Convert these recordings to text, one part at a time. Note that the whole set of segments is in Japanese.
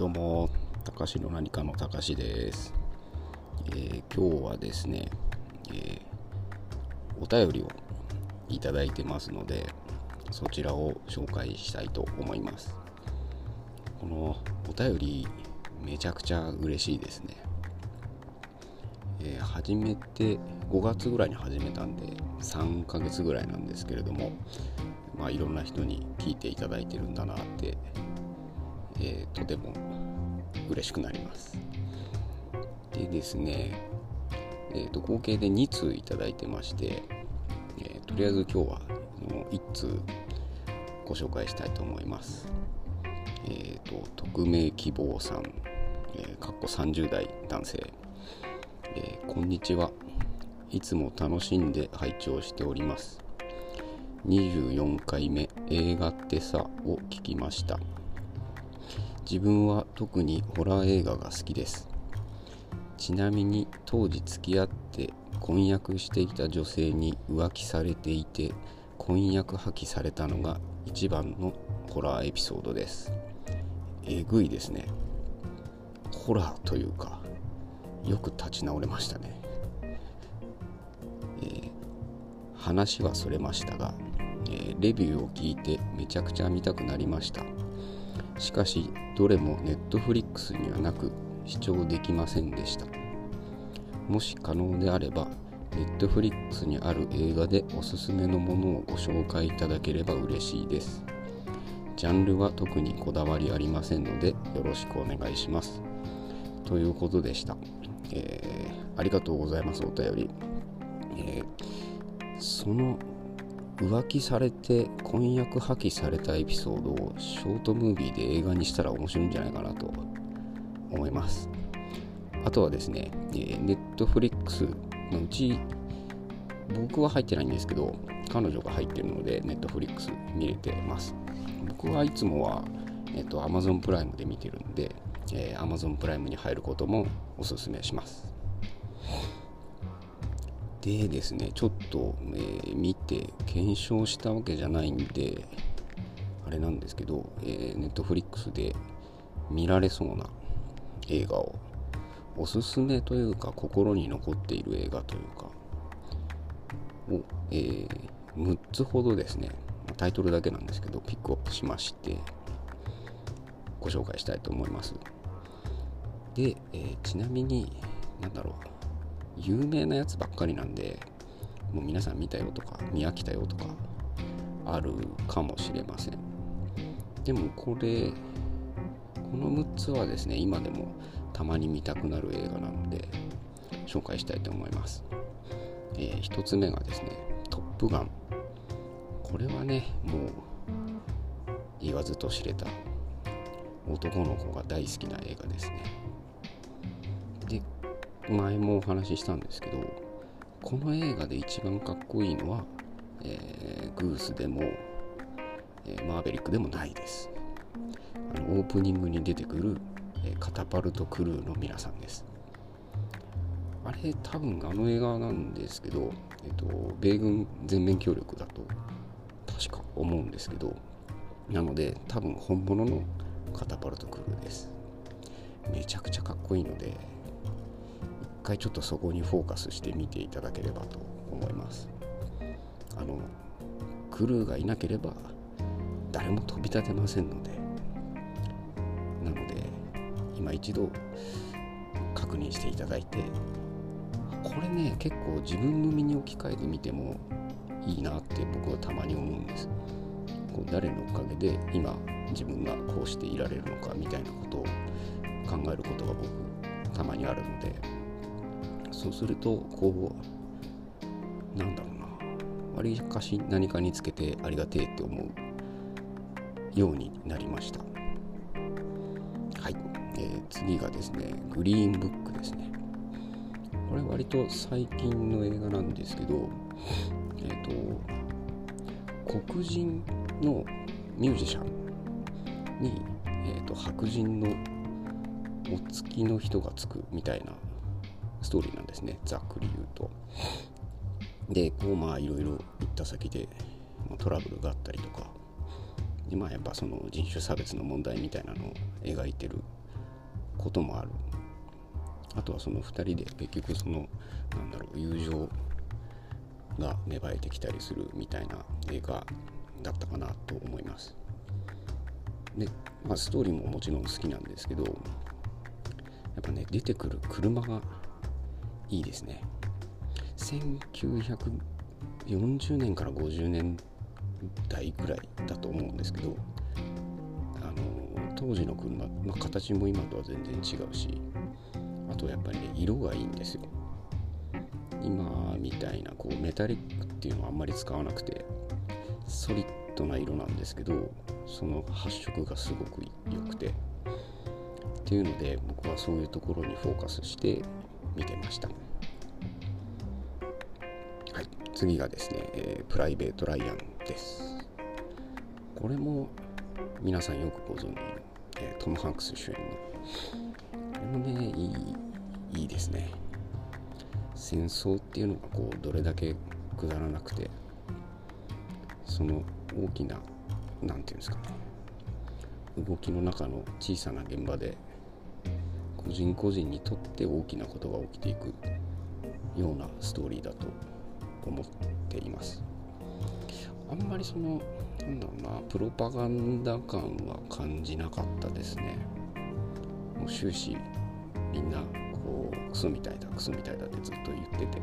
どうも、たかしの何かのたかしです、えー今日はですね、えーお便りをいただいてますので、そちらを紹介したいと思います。このお便り、めちゃくちゃ嬉しいですね。えー始めて5月ぐらいに始めたんで3ヶ月ぐらいなんですけれどもまあいろんな人に聞いていただいてるんだなって、えーとても嬉しくなります。でですねえーと合計で2通いただいてまして、えーとりあえず今日はの1通ご紹介したいと思います。えーと匿名希望さん、えーかっこ30代男性。えーこんにちは。いつも楽しんで拝聴しております。24回目映画ってさを聞きました。自分は特にホラー映画が好きです。ちなみに当時付き合って婚約していた女性に浮気されていて婚約破棄されたのが一番のホラーエピソードです。えぐいですね。ホラーというかよく立ち直れましたね、えー話はそれましたが、えーレビューを聞いてめちゃくちゃ見たくなりました。しかしどれもネットフリックスにはなく視聴できませんでした。もし可能であればネットフリックスにある映画でおすすめのものをご紹介いただければ嬉しいです。ジャンルは特にこだわりありませんのでよろしくお願いします。ということでした、えーありがとうございますお便り、えーその浮気されて婚約破棄されたエピソードをショートムービーで映画にしたら面白いんじゃないかなと思います。あとはですね、え、ネットフリックスのうち僕は入ってないんですけど彼女が入ってるのでネットフリックス見れてます。僕はいつもは、えっと Amazon プライムで見てるんで、えー Amazon プライムに入ることもおすすめします。でですねちょっと、えー見て検証したわけじゃないんであれなんですけど、えー、ネットフリックスで見られそうな映画をおすすめというか心に残っている映画というかを、えー6つほどですねタイトルだけなんですけどピックアップしましてご紹介したいと思います。で、えーちなみになんだろう有名なやつばっかりなんでもう皆さん見たよとか見飽きたよとかあるかもしれません。でもこれこの6つはですね今でもたまに見たくなる映画なので紹介したいと思います、え1つ目がですね「トップガン」これはねもう言わずと知れた男の子が大好きな映画ですね。前もお話ししたんですけどこの映画で一番かっこいいのは、えーグースでも、えーマーベリックでもないです。あのオープニングに出てくる、えーカタパルトクルーの皆さんです。あれ多分あの映画なんですけど、えっと米軍全面協力だと確か思うんですけどなので多分本物のカタパルトクルーです。めちゃくちゃかっこいいので回ちょっとそこにフォーカスして見ていただければと思います。あのクルーがいなければ誰も飛び立てませんので。なので今一度確認していただいてこれね結構自分の身に置き換えてみてもいいなって僕はたまに思うんです。こう誰のおかげで今自分がこうしていられるのかみたいなことを考えることが僕たまにあるので。そうするとこうなんだろうな。わりかし何かにつけてありがてえって思うようになりました。はい、えー次がですねグリーンブックですね。これ割と最近の映画なんですけどえっ、と黒人のミュージシャンに、えー、と白人のお付きの人がつくみたいなストーリーなんですね。ざっくり言うと。でこうまあいろいろ行った先でまあトラブルがあったりとか。でまあやっぱその人種差別の問題みたいなのを描いてることもある。あとはその2人で結局そのなんだろう友情が芽生えてきたりするみたいな映画だったかなと思います。で、まあ、ストーリーももちろん好きなんですけどやっぱね出てくる車がいいですね。1940年から50年代ぐらいだと思うんですけどあの当時の車、まあ、形も今とは全然違うしあとやっぱりね色がいいんですよ。今みたいなこうメタリックっていうのはあんまり使わなくてソリッドな色なんですけどその発色がすごく良くて。っていうので僕はそういうところにフォーカスして見てました。はい。次がですね、えー、プライベート・ライアンです。これも皆さんよくご存知の、えー、トム・ハンクス主演の。これもねいいいいですね。戦争っていうのがこうどれだけくだらなくてその大きな何て言うんですかね。動きの中の小さな現場で個人個人にとって大きなことが起きていくようなストーリーだと思っています。あんまりそのなんだろうなプロパガンダ感は感じなかったですね。もう終始みんなこうクソみたいだクソみたいだってずっと言ってて。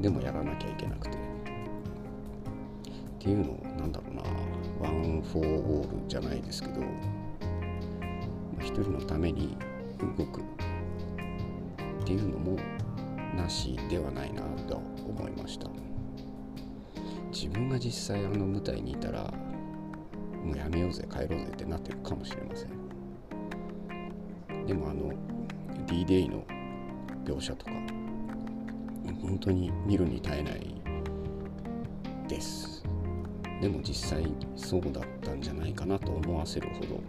でもやらなきゃいけなくて。っていうのをなんだろうな one for all じゃないですけど人のために動くっていうのもなしではないなと思いました。自分が実際あの舞台にいたらもうやめようぜ帰ろうぜってなってるかもしれません。でもあの D-Day の描写とか本当に見るに耐えないです。でも実際そうだったんじゃないかなと思わせるほど、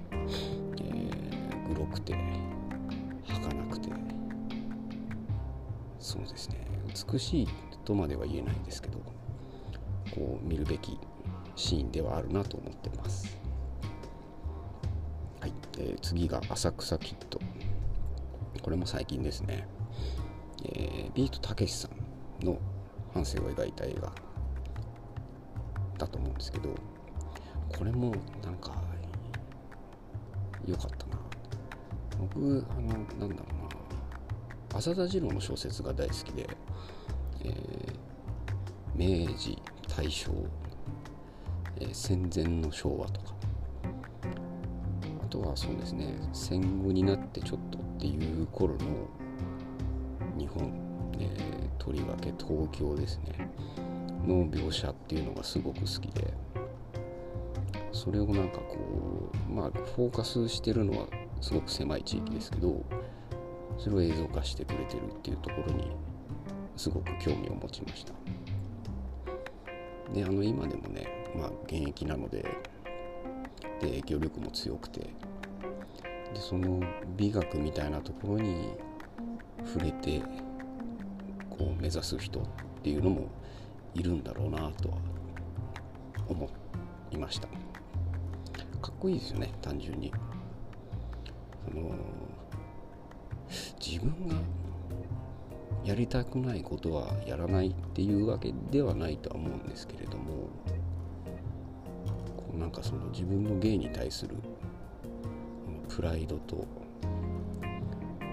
ー、グロくて儚くてそうですね美しいとまでは言えないですけどこう見るべきシーンではあるなと思ってます。はい、えー、次が浅草キッド。これも最近ですね。えー、ビートたけしさんの半生を描いた映画だと思うんですけど、これもなんか良かった。僕、あの、なんだろうな。浅田次郎の小説が大好きで、えー、明治大正、えー、戦前の昭和とか。あとはそうですね戦後になってちょっとっていう頃の日本、えー、とりわけ東京ですね。の描写っていうのがすごく好きで。それをなんかこうまあフォーカスしてるのはすごく狭い地域ですけどそれを映像化してくれてるっていうところにすごく興味を持ちました。であの今でもね、まあ、現役なのでで影響力も強くてでその美学みたいなところに触れてこう目指す人っていうのもいるんだろうなとは思いましたかっこいいですよね単純にその自分がやりたくないことはやらないっていうわけではないとは思うんですけれどもこうなんかその自分の芸に対するプライドと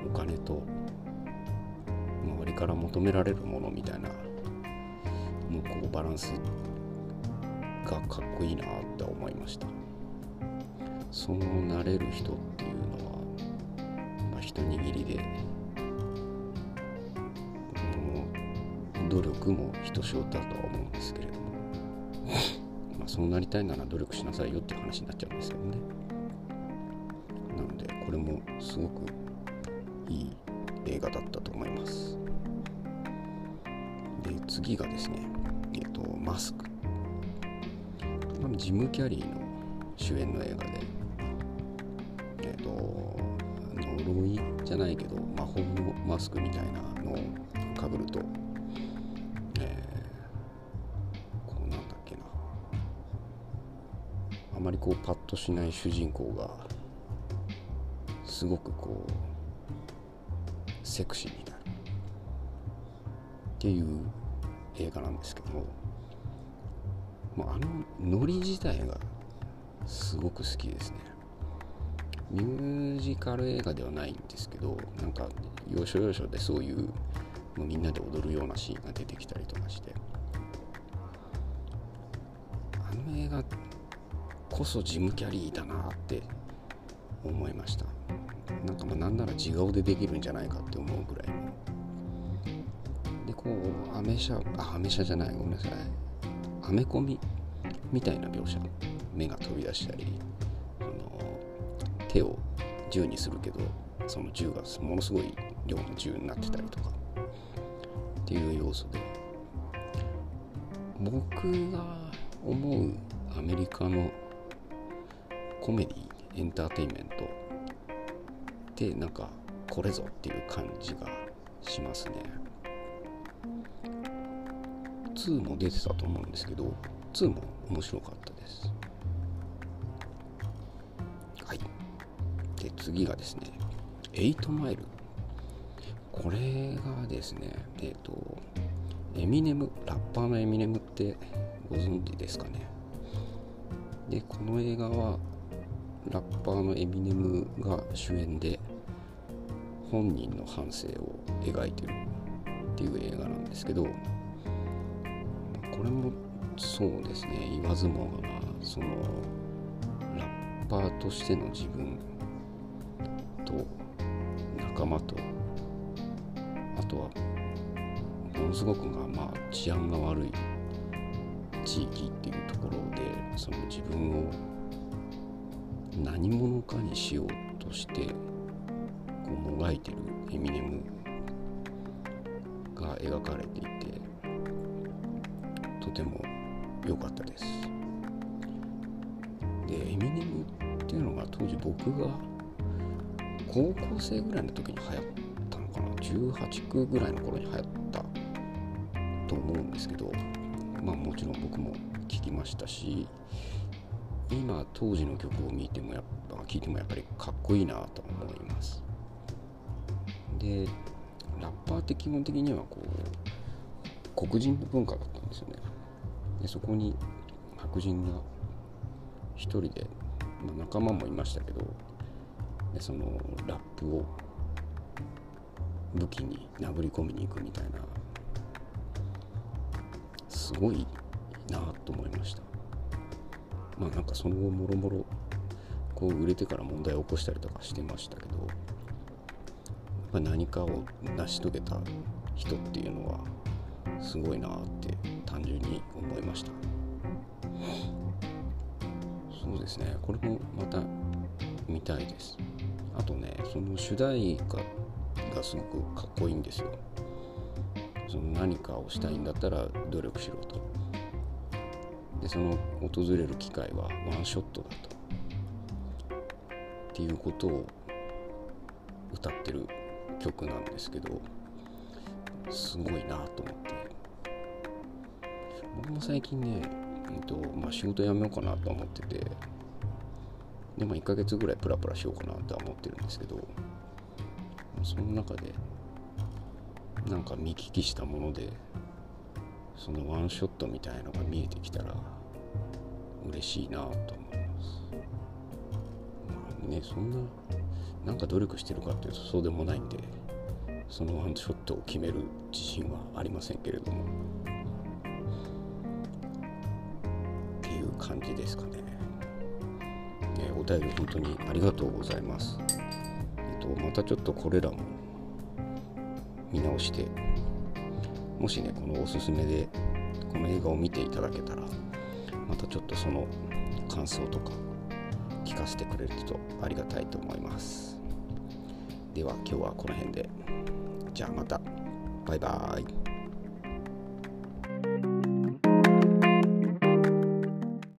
お金と周りから求められるものみたいなのこうバランスがかっこいいなって思いました。そうなれる人っていうのは、一握りで。努力もひとしおだとは思うんですけれども。まあそうなりたいなら努力しなさいよっていう話になっちゃうんですけどね。なのでこれもすごくいい映画だったと思います。で次がですねえっ、ー、とマスク。ジム・キャリーの主演の映画で。えっ、ー、と呪いじゃないけど魔法のマスクみたいなのをかぶるとえ、この何だっけな？あまりこうパッとしない主人公がすごくこうセクシーになるっていう映画なんですけども、まあ、あのノリ自体がすごく好きですねミュージカル映画ではないんですけどなんか要所要所でそういうもうみんなで踊るようなシーンが出てきたりとかして。あの映画こそジム・キャリーだなって思いました。なんかまあなんなら自顔でできるんじゃないかって思うぐらい。でこうアメ車あアメ車じゃないごめんなさい。アメコミみたいな描写。目が飛び出したり。手を銃にするけどその銃がものすごい量の銃になってたりとかっていう要素で。僕が思うアメリカのコメディエンターテインメントってなんかこれぞっていう感じがしますね。2も出てたと思うんですけど2も面白かったです。次がですね8マイル。これがですねえっ、ー、とエミネム。ラッパーのエミネムってご存知ですかね。でこの映画はラッパーのエミネムが主演で本人の半生を描いてるっていう映画なんですけどこれもそうですね。言わずもがなそのラッパーとしての自分と仲間と。あとはものすごくがまあ治安が悪い地域っていうところでその自分を何者かにしようとしてこうもがいてるエミネムが描かれていてとても良かったです。でエミネムっていうのが当時僕が高校生ぐらいの時に流行ったのかな？18区ぐらいの頃に流行ったと思うんですけどまあもちろん僕も聞きましたし今当時の曲を見てもやっぱ聴いてもやっぱりかっこいいなと思います。でラッパーって基本的にはこう黒人の文化だったんですよね。でそこに白人が一人で、まあ、仲間もいましたけどでそのラップを武器に殴り込みに行くみたいなすごいなと思いました。まあなんかその後もろもろこう売れてから問題を起こしたりとかしてましたけどやっぱり何かを成し遂げた人っていうのはすごいなって単純に思いました。そうですね。これもまた見たいです。あとねその主題歌がすごくかっこいいんですよ。その何かをしたいんだったら努力しろと。でその訪れる機会はワンショットだと。っていうことを歌ってる曲なんですけどすごいなと思って。僕も最近ね、えっとまあ、仕事辞めようかなと思ってて。で、まあ、1ヶ月ぐらいプラプラしようかなとは思ってるんですけどその中でなんか見聞きしたものでそのワンショットみたいのが見えてきたら嬉しいなと思います。まあね、そんななんか努力してるかっていうとそうでもないんでそのワンショットを決める自信はありませんけれどもっていう感じです。お便り本当にありがとうございます。えっと、またちょっとこれらも見直してもしねこのおすすめでこの映画を見ていただけたらまたちょっとその感想とか聞かせてくれるとありがたいと思います。では今日はこの辺で。じゃあまた。バイバーイ。